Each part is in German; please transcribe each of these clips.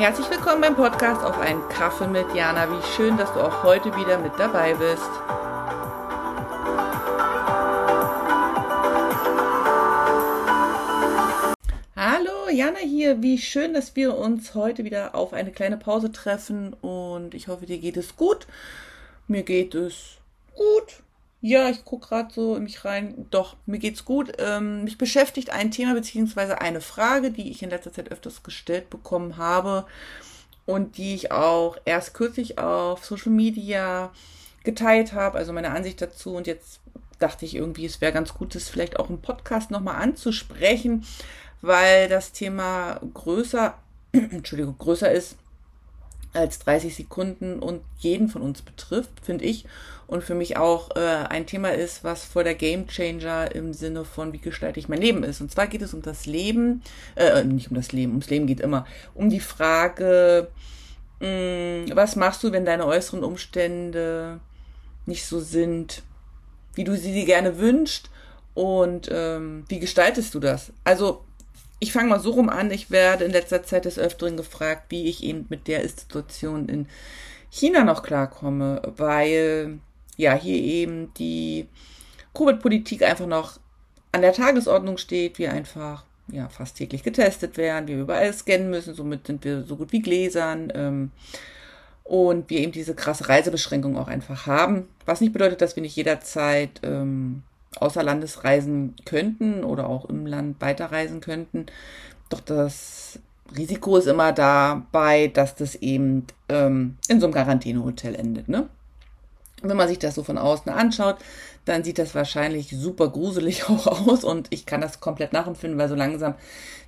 Herzlich willkommen beim Podcast auf einen Kaffee mit Jana. Wie schön, dass du auch heute wieder mit dabei bist. Hallo, Jana hier. Wie schön, dass wir uns heute wieder auf eine kleine Pause treffen und ich hoffe, dir geht es gut. Mir geht es gut. Ja, ich gucke gerade so in mich rein. Doch, mir geht's gut. Ähm, mich beschäftigt ein Thema beziehungsweise eine Frage, die ich in letzter Zeit öfters gestellt bekommen habe und die ich auch erst kürzlich auf Social Media geteilt habe, also meine Ansicht dazu. Und jetzt dachte ich irgendwie, es wäre ganz gut, das vielleicht auch im Podcast nochmal anzusprechen, weil das Thema größer, Entschuldigung, größer ist als 30 Sekunden und jeden von uns betrifft, finde ich. Und für mich auch äh, ein Thema ist, was vor der Game Changer im Sinne von, wie gestalte ich mein Leben ist. Und zwar geht es um das Leben, äh, nicht um das Leben, ums Leben geht immer, um die Frage, mh, mm, was machst du, wenn deine äußeren Umstände nicht so sind, wie du sie dir gerne wünschst und ähm, wie gestaltest du das? Also ich fange mal so rum an. Ich werde in letzter Zeit des Öfteren gefragt, wie ich eben mit der Situation in China noch klarkomme, weil ja hier eben die Covid-Politik einfach noch an der Tagesordnung steht, wir einfach ja fast täglich getestet werden, wir überall scannen müssen, somit sind wir so gut wie Gläsern ähm, und wir eben diese krasse Reisebeschränkung auch einfach haben, was nicht bedeutet, dass wir nicht jederzeit ähm, außer Landes reisen könnten oder auch im Land weiterreisen könnten. Doch das Risiko ist immer dabei, dass das eben ähm, in so einem Quarantänehotel endet. Ne? Wenn man sich das so von außen anschaut, dann sieht das wahrscheinlich super gruselig auch aus und ich kann das komplett nachempfinden, weil so langsam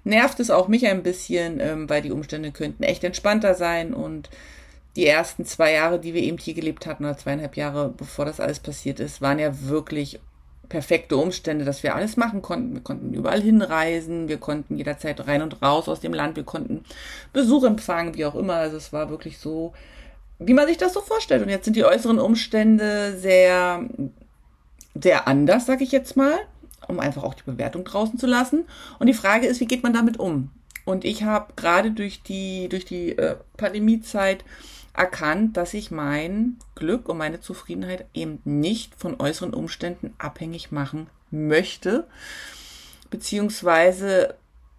nervt es auch mich ein bisschen, ähm, weil die Umstände könnten echt entspannter sein und die ersten zwei Jahre, die wir eben hier gelebt hatten, oder zweieinhalb Jahre, bevor das alles passiert ist, waren ja wirklich perfekte Umstände, dass wir alles machen konnten. Wir konnten überall hinreisen, wir konnten jederzeit rein und raus aus dem Land, wir konnten Besuch empfangen, wie auch immer. Also es war wirklich so, wie man sich das so vorstellt. Und jetzt sind die äußeren Umstände sehr, sehr anders, sag ich jetzt mal, um einfach auch die Bewertung draußen zu lassen. Und die Frage ist, wie geht man damit um? Und ich habe gerade durch die, durch die äh, Pandemiezeit erkannt, dass ich mein Glück und meine Zufriedenheit eben nicht von äußeren Umständen abhängig machen möchte, beziehungsweise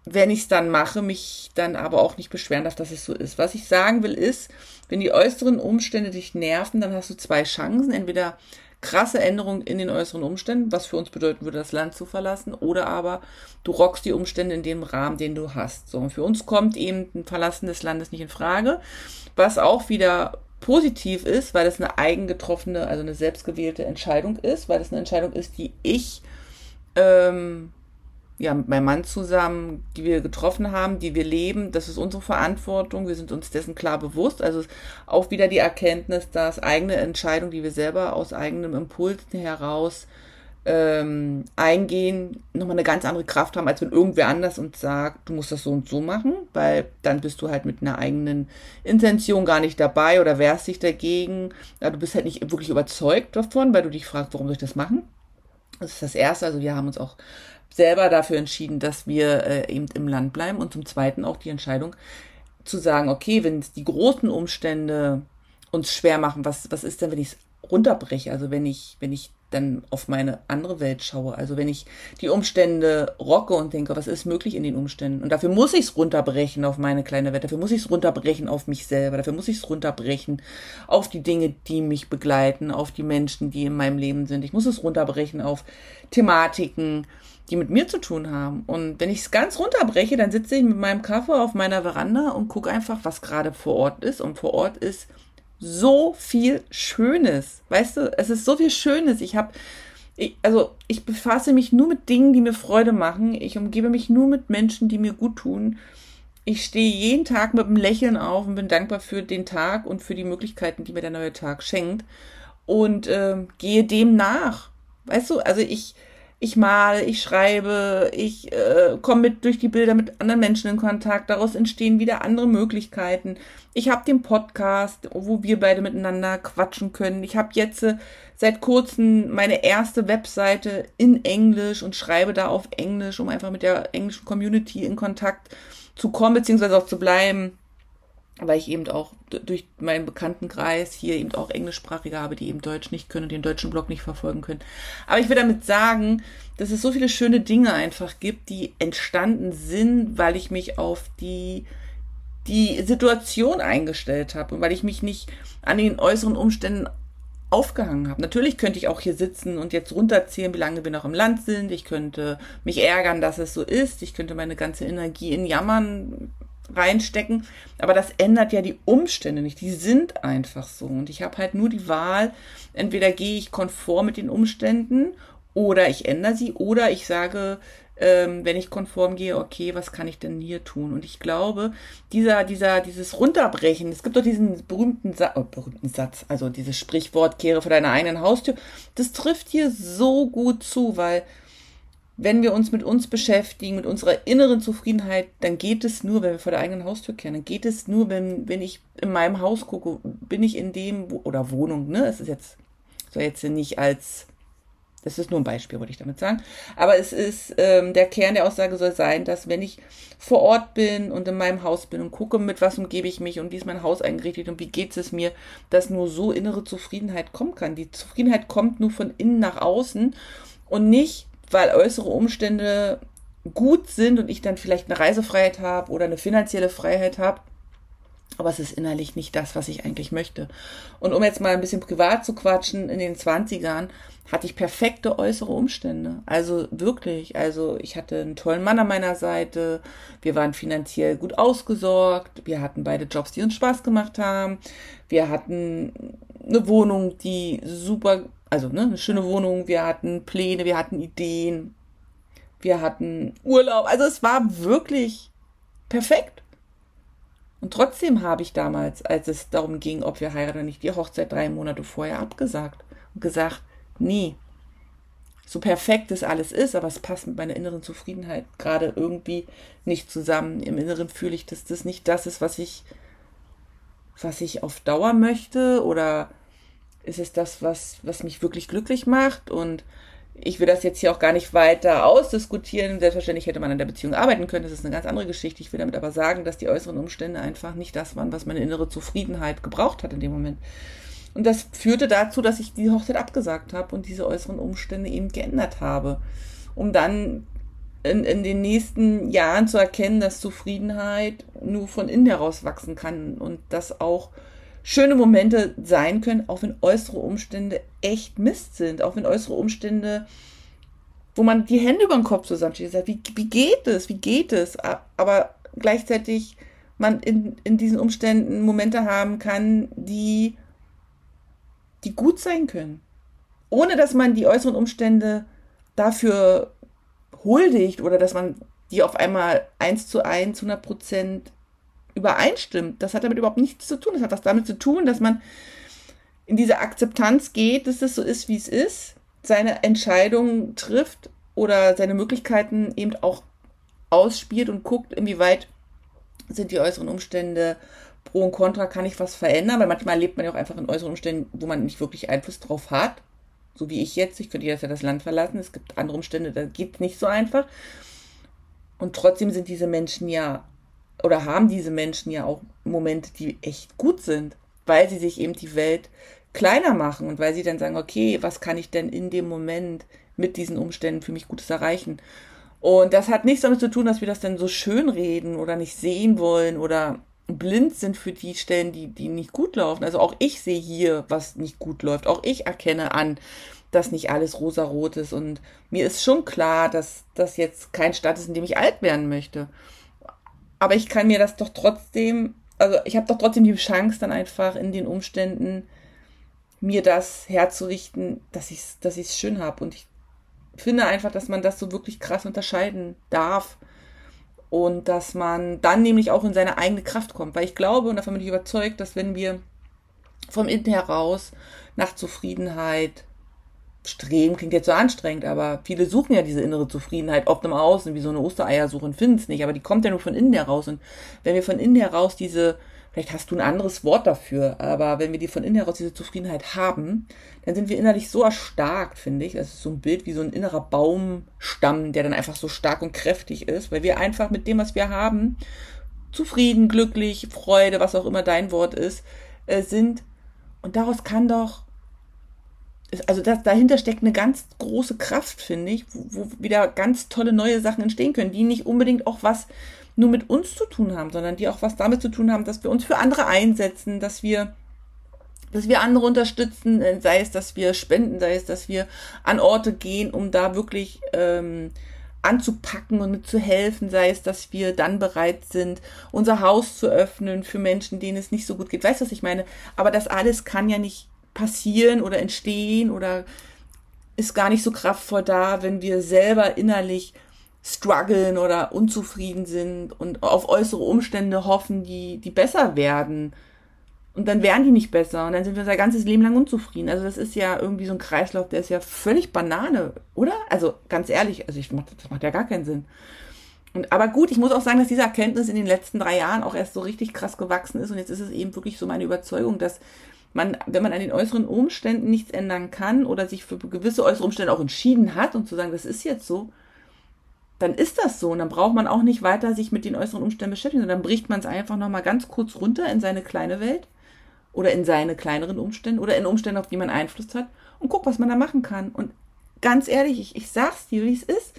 wenn ich es dann mache, mich dann aber auch nicht beschweren darf, dass es so ist. Was ich sagen will ist, wenn die äußeren Umstände dich nerven, dann hast du zwei Chancen. Entweder krasse Änderungen in den äußeren Umständen, was für uns bedeuten würde, das Land zu verlassen, oder aber du rockst die Umstände in dem Rahmen, den du hast. So, und für uns kommt eben ein Verlassen des Landes nicht in Frage, was auch wieder positiv ist, weil das eine eigen getroffene, also eine selbstgewählte Entscheidung ist, weil das eine Entscheidung ist, die ich ähm, ja, mit meinem Mann zusammen, die wir getroffen haben, die wir leben, das ist unsere Verantwortung, wir sind uns dessen klar bewusst. Also auch wieder die Erkenntnis, dass eigene Entscheidungen, die wir selber aus eigenem Impuls heraus ähm, eingehen, nochmal eine ganz andere Kraft haben, als wenn irgendwer anders uns sagt, du musst das so und so machen, weil dann bist du halt mit einer eigenen Intention gar nicht dabei oder wehrst dich dagegen. Ja, du bist halt nicht wirklich überzeugt davon, weil du dich fragst, warum soll ich das machen? Das ist das Erste. Also wir haben uns auch selber dafür entschieden, dass wir äh, eben im Land bleiben und zum Zweiten auch die Entscheidung zu sagen, okay, wenn die großen Umstände uns schwer machen, was, was ist denn, wenn ich es runterbreche? Also wenn ich, wenn ich dann auf meine andere Welt schaue, also wenn ich die Umstände rocke und denke, was ist möglich in den Umständen? Und dafür muss ich es runterbrechen auf meine kleine Welt, dafür muss ich es runterbrechen auf mich selber, dafür muss ich es runterbrechen auf die Dinge, die mich begleiten, auf die Menschen, die in meinem Leben sind. Ich muss es runterbrechen auf Thematiken, die mit mir zu tun haben. Und wenn ich es ganz runterbreche, dann sitze ich mit meinem Kaffee auf meiner Veranda und gucke einfach, was gerade vor Ort ist. Und vor Ort ist so viel Schönes. Weißt du, es ist so viel Schönes. Ich habe, also ich befasse mich nur mit Dingen, die mir Freude machen. Ich umgebe mich nur mit Menschen, die mir gut tun. Ich stehe jeden Tag mit einem Lächeln auf und bin dankbar für den Tag und für die Möglichkeiten, die mir der neue Tag schenkt. Und äh, gehe dem nach. Weißt du, also ich, ich male, ich schreibe, ich äh, komme mit durch die Bilder mit anderen Menschen in Kontakt. Daraus entstehen wieder andere Möglichkeiten. Ich habe den Podcast, wo wir beide miteinander quatschen können. Ich habe jetzt äh, seit kurzem meine erste Webseite in Englisch und schreibe da auf Englisch, um einfach mit der englischen Community in Kontakt zu kommen, beziehungsweise auch zu bleiben. Weil ich eben auch durch meinen Bekanntenkreis hier eben auch Englischsprachige habe, die eben Deutsch nicht können und den deutschen Blog nicht verfolgen können. Aber ich will damit sagen, dass es so viele schöne Dinge einfach gibt, die entstanden sind, weil ich mich auf die die Situation eingestellt habe und weil ich mich nicht an den äußeren Umständen aufgehangen habe. Natürlich könnte ich auch hier sitzen und jetzt runterzählen, wie lange wir noch im Land sind. Ich könnte mich ärgern, dass es so ist. Ich könnte meine ganze Energie in Jammern reinstecken. Aber das ändert ja die Umstände nicht. Die sind einfach so. Und ich habe halt nur die Wahl, entweder gehe ich konform mit den Umständen oder ich ändere sie oder ich sage, ähm, wenn ich konform gehe, okay, was kann ich denn hier tun? Und ich glaube, dieser, dieser, dieses Runterbrechen, es gibt doch diesen berühmten, Sa oh, berühmten Satz, also dieses Sprichwort, kehre vor deiner eigenen Haustür, das trifft hier so gut zu, weil wenn wir uns mit uns beschäftigen, mit unserer inneren Zufriedenheit, dann geht es nur, wenn wir vor der eigenen Haustür kennen. Dann geht es nur, wenn, wenn ich in meinem Haus gucke, bin ich in dem, oder Wohnung, ne? Es ist jetzt, soll jetzt nicht als, das ist nur ein Beispiel, wollte ich damit sagen. Aber es ist, ähm, der Kern der Aussage soll sein, dass wenn ich vor Ort bin und in meinem Haus bin und gucke, mit was umgebe ich mich und wie ist mein Haus eingerichtet und wie geht es mir, dass nur so innere Zufriedenheit kommen kann. Die Zufriedenheit kommt nur von innen nach außen und nicht weil äußere Umstände gut sind und ich dann vielleicht eine Reisefreiheit habe oder eine finanzielle Freiheit habe. Aber es ist innerlich nicht das, was ich eigentlich möchte. Und um jetzt mal ein bisschen privat zu quatschen, in den 20ern hatte ich perfekte äußere Umstände. Also wirklich. Also ich hatte einen tollen Mann an meiner Seite. Wir waren finanziell gut ausgesorgt. Wir hatten beide Jobs, die uns Spaß gemacht haben. Wir hatten eine Wohnung, die super also ne, eine schöne Wohnung, wir hatten Pläne, wir hatten Ideen, wir hatten Urlaub. Also es war wirklich perfekt. Und trotzdem habe ich damals, als es darum ging, ob wir heiraten oder nicht, die Hochzeit drei Monate vorher abgesagt und gesagt, nee, so perfekt es alles ist, aber es passt mit meiner inneren Zufriedenheit gerade irgendwie nicht zusammen. Im Inneren fühle ich, dass das nicht das ist, was ich, was ich auf Dauer möchte oder ist es das, was, was mich wirklich glücklich macht und ich will das jetzt hier auch gar nicht weiter ausdiskutieren. Selbstverständlich hätte man an der Beziehung arbeiten können. Das ist eine ganz andere Geschichte. Ich will damit aber sagen, dass die äußeren Umstände einfach nicht das waren, was meine innere Zufriedenheit gebraucht hat in dem Moment. Und das führte dazu, dass ich die Hochzeit abgesagt habe und diese äußeren Umstände eben geändert habe. Um dann in, in den nächsten Jahren zu erkennen, dass Zufriedenheit nur von innen heraus wachsen kann und dass auch schöne Momente sein können, auch wenn äußere Umstände echt Mist sind, auch wenn äußere Umstände, wo man die Hände über den Kopf zusammensteht, sagt, wie, wie geht es, wie geht es, aber gleichzeitig man in, in diesen Umständen Momente haben kann, die, die gut sein können. Ohne dass man die äußeren Umstände dafür huldigt oder dass man die auf einmal eins zu eins, 100 Prozent übereinstimmt. Das hat damit überhaupt nichts zu tun. Das hat was damit zu tun, dass man in diese Akzeptanz geht, dass es so ist, wie es ist, seine Entscheidungen trifft oder seine Möglichkeiten eben auch ausspielt und guckt, inwieweit sind die äußeren Umstände pro und contra, kann ich was verändern, weil manchmal lebt man ja auch einfach in äußeren Umständen, wo man nicht wirklich Einfluss drauf hat. So wie ich jetzt, ich könnte jetzt ja das Land verlassen, es gibt andere Umstände, da geht es nicht so einfach. Und trotzdem sind diese Menschen ja oder haben diese Menschen ja auch Momente, die echt gut sind, weil sie sich eben die Welt kleiner machen und weil sie dann sagen, okay, was kann ich denn in dem Moment mit diesen Umständen für mich Gutes erreichen? Und das hat nichts damit zu tun, dass wir das dann so schön reden oder nicht sehen wollen oder blind sind für die Stellen, die, die nicht gut laufen. Also auch ich sehe hier, was nicht gut läuft. Auch ich erkenne an, dass nicht alles rosarot ist. Und mir ist schon klar, dass das jetzt kein Stadt ist, in dem ich alt werden möchte aber ich kann mir das doch trotzdem, also ich habe doch trotzdem die Chance dann einfach in den Umständen mir das herzurichten, dass ich es dass ich's schön habe. Und ich finde einfach, dass man das so wirklich krass unterscheiden darf. Und dass man dann nämlich auch in seine eigene Kraft kommt. Weil ich glaube und davon bin ich überzeugt, dass wenn wir vom Innen heraus nach Zufriedenheit, Streben klingt jetzt so anstrengend, aber viele suchen ja diese innere Zufriedenheit oft im Außen, wie so eine Ostereiersuche und finden es nicht, aber die kommt ja nur von innen heraus. Und wenn wir von innen heraus diese, vielleicht hast du ein anderes Wort dafür, aber wenn wir die von innen heraus diese Zufriedenheit haben, dann sind wir innerlich so erstarkt, finde ich. Das ist so ein Bild wie so ein innerer Baumstamm, der dann einfach so stark und kräftig ist, weil wir einfach mit dem, was wir haben, zufrieden, glücklich, Freude, was auch immer dein Wort ist, äh, sind. Und daraus kann doch, also das, dahinter steckt eine ganz große Kraft, finde ich, wo, wo wieder ganz tolle neue Sachen entstehen können, die nicht unbedingt auch was nur mit uns zu tun haben, sondern die auch was damit zu tun haben, dass wir uns für andere einsetzen, dass wir dass wir andere unterstützen, äh, sei es, dass wir spenden, sei es, dass wir an Orte gehen, um da wirklich ähm, anzupacken und mitzuhelfen, sei es, dass wir dann bereit sind, unser Haus zu öffnen für Menschen, denen es nicht so gut geht. Weißt du, was ich meine? Aber das alles kann ja nicht passieren oder entstehen oder ist gar nicht so kraftvoll da, wenn wir selber innerlich strugglen oder unzufrieden sind und auf äußere Umstände hoffen, die, die besser werden und dann wären die nicht besser und dann sind wir unser ganzes Leben lang unzufrieden. Also das ist ja irgendwie so ein Kreislauf, der ist ja völlig Banane, oder? Also ganz ehrlich, also ich mach, das macht ja gar keinen Sinn. Und, aber gut, ich muss auch sagen, dass diese Erkenntnis in den letzten drei Jahren auch erst so richtig krass gewachsen ist und jetzt ist es eben wirklich so meine Überzeugung, dass man, wenn man an den äußeren Umständen nichts ändern kann oder sich für gewisse äußere Umstände auch entschieden hat und zu sagen, das ist jetzt so, dann ist das so und dann braucht man auch nicht weiter sich mit den äußeren Umständen beschäftigen, sondern dann bricht man es einfach nochmal ganz kurz runter in seine kleine Welt oder in seine kleineren Umstände oder in Umstände, auf die man Einfluss hat und guck, was man da machen kann. Und ganz ehrlich, ich, ich sag's dir, wie es ist.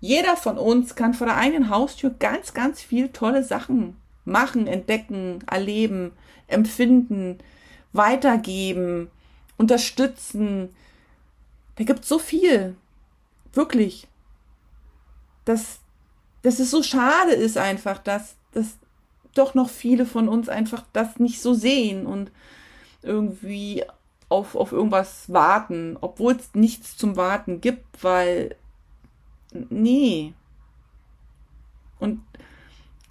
Jeder von uns kann vor der eigenen Haustür ganz, ganz viel tolle Sachen machen, entdecken, erleben, empfinden, weitergeben, unterstützen. Da gibt's so viel. Wirklich. Dass, dass es so schade ist einfach, dass, dass doch noch viele von uns einfach das nicht so sehen und irgendwie auf, auf irgendwas warten, obwohl es nichts zum Warten gibt, weil nee. Und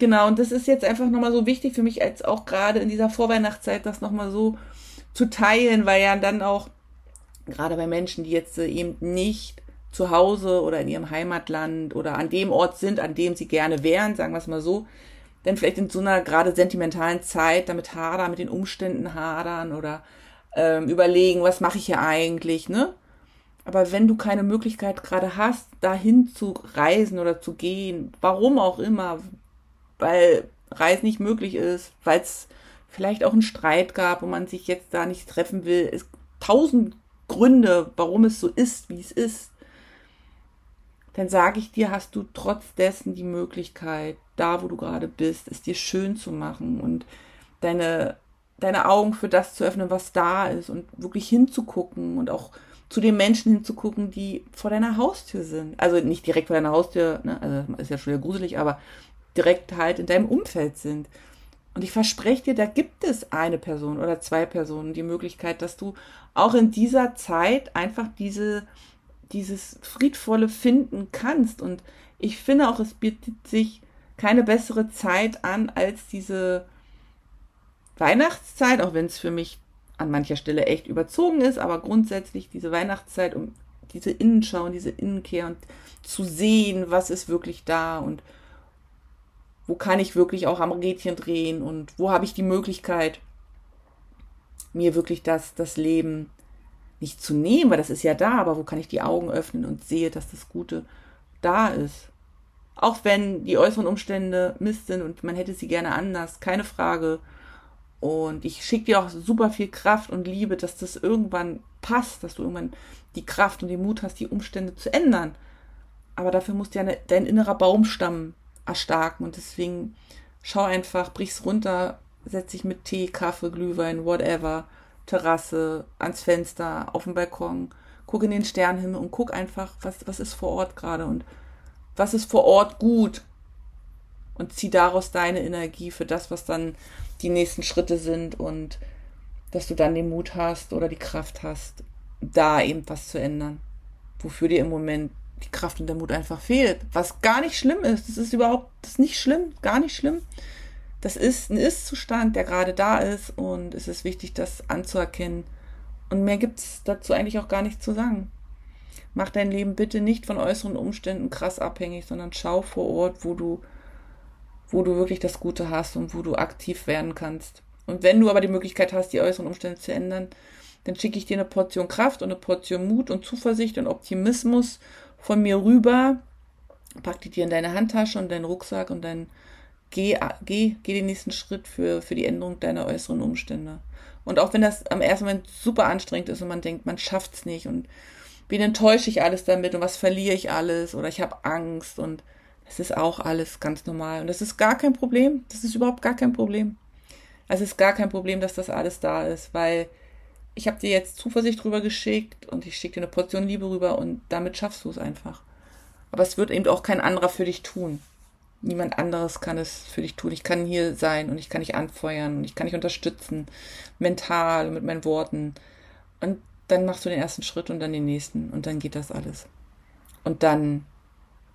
genau, und das ist jetzt einfach nochmal so wichtig für mich, als auch gerade in dieser Vorweihnachtszeit das nochmal so zu teilen, weil ja dann auch gerade bei Menschen, die jetzt eben nicht zu Hause oder in ihrem Heimatland oder an dem Ort sind, an dem sie gerne wären, sagen wir es mal so, denn vielleicht in so einer gerade sentimentalen Zeit damit hadern, mit den Umständen hadern oder ähm, überlegen, was mache ich hier eigentlich, ne? Aber wenn du keine Möglichkeit gerade hast, dahin zu reisen oder zu gehen, warum auch immer, weil Reisen nicht möglich ist, weil es vielleicht auch einen Streit gab und man sich jetzt da nicht treffen will, es tausend Gründe, warum es so ist, wie es ist, dann sage ich dir, hast du trotz dessen die Möglichkeit, da wo du gerade bist, es dir schön zu machen und deine, deine Augen für das zu öffnen, was da ist und wirklich hinzugucken und auch zu den Menschen hinzugucken, die vor deiner Haustür sind. Also nicht direkt vor deiner Haustür, ne? also ist ja schon wieder gruselig, aber direkt halt in deinem Umfeld sind. Und ich verspreche dir, da gibt es eine Person oder zwei Personen die Möglichkeit, dass du auch in dieser Zeit einfach diese dieses Friedvolle finden kannst. Und ich finde auch, es bietet sich keine bessere Zeit an als diese Weihnachtszeit, auch wenn es für mich an mancher Stelle echt überzogen ist, aber grundsätzlich diese Weihnachtszeit, um diese Innenschau und diese Innenkehr und zu sehen, was ist wirklich da und wo kann ich wirklich auch am Rädchen drehen und wo habe ich die Möglichkeit, mir wirklich das, das Leben nicht zu nehmen, weil das ist ja da, aber wo kann ich die Augen öffnen und sehe, dass das Gute da ist. Auch wenn die äußeren Umstände Mist sind und man hätte sie gerne anders, keine Frage. Und ich schicke dir auch super viel Kraft und Liebe, dass das irgendwann passt, dass du irgendwann die Kraft und den Mut hast, die Umstände zu ändern. Aber dafür musst du ja dein innerer Baumstamm erstarken. Und deswegen schau einfach, brich's runter, setz dich mit Tee, Kaffee, Glühwein, whatever Terrasse, ans Fenster, auf dem Balkon, guck in den Sternenhimmel und guck einfach, was, was ist vor Ort gerade und was ist vor Ort gut. Und zieh daraus deine Energie für das, was dann die nächsten Schritte sind und dass du dann den Mut hast oder die Kraft hast, da eben was zu ändern, wofür dir im Moment die Kraft und der Mut einfach fehlt, was gar nicht schlimm ist. Das ist überhaupt, das ist nicht schlimm, gar nicht schlimm das ist ein Ist-Zustand, der gerade da ist und es ist wichtig, das anzuerkennen. Und mehr gibt es dazu eigentlich auch gar nicht zu sagen. Mach dein Leben bitte nicht von äußeren Umständen krass abhängig, sondern schau vor Ort, wo du, wo du wirklich das Gute hast und wo du aktiv werden kannst. Und wenn du aber die Möglichkeit hast, die äußeren Umstände zu ändern, dann schicke ich dir eine Portion Kraft und eine Portion Mut und Zuversicht und Optimismus von mir rüber. Pack die dir in deine Handtasche und deinen Rucksack und dein geh, geh, geh den nächsten Schritt für, für die Änderung deiner äußeren Umstände. Und auch wenn das am ersten Moment super anstrengend ist und man denkt, man schafft es nicht und wen enttäusche ich alles damit und was verliere ich alles oder ich habe Angst und das ist auch alles ganz normal und das ist gar kein Problem. Das ist überhaupt gar kein Problem. Es ist gar kein Problem, dass das alles da ist, weil ich habe dir jetzt Zuversicht rüber geschickt und ich schicke dir eine Portion Liebe rüber und damit schaffst du es einfach. Aber es wird eben auch kein anderer für dich tun. Niemand anderes kann es für dich tun. Ich kann hier sein und ich kann dich anfeuern und ich kann dich unterstützen, mental und mit meinen Worten. Und dann machst du den ersten Schritt und dann den nächsten und dann geht das alles. Und dann,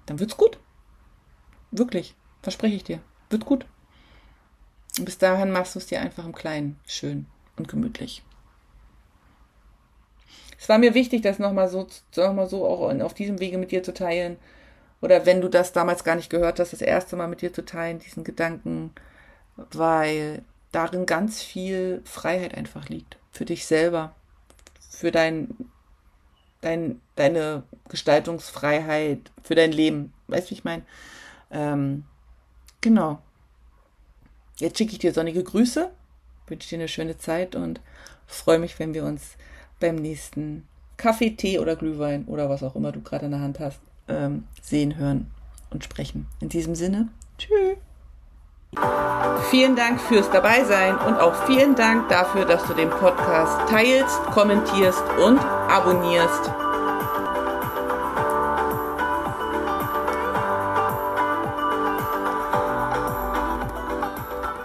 dann wird's gut. Wirklich, verspreche ich dir. Wird gut. Und bis dahin machst du es dir einfach im Kleinen schön und gemütlich. Es war mir wichtig, das nochmal so, noch so auch auf diesem Wege mit dir zu teilen. Oder wenn du das damals gar nicht gehört hast, das erste Mal mit dir zu teilen, diesen Gedanken, weil darin ganz viel Freiheit einfach liegt. Für dich selber, für dein, dein, deine Gestaltungsfreiheit, für dein Leben. Weißt du, wie ich meine? Ähm, genau. Jetzt schicke ich dir sonnige Grüße, wünsche dir eine schöne Zeit und freue mich, wenn wir uns beim nächsten Kaffee, Tee oder Glühwein oder was auch immer du gerade in der Hand hast, ähm, sehen, hören und sprechen. In diesem Sinne, tschüss. Vielen Dank fürs Dabeisein und auch vielen Dank dafür, dass du den Podcast teilst, kommentierst und abonnierst.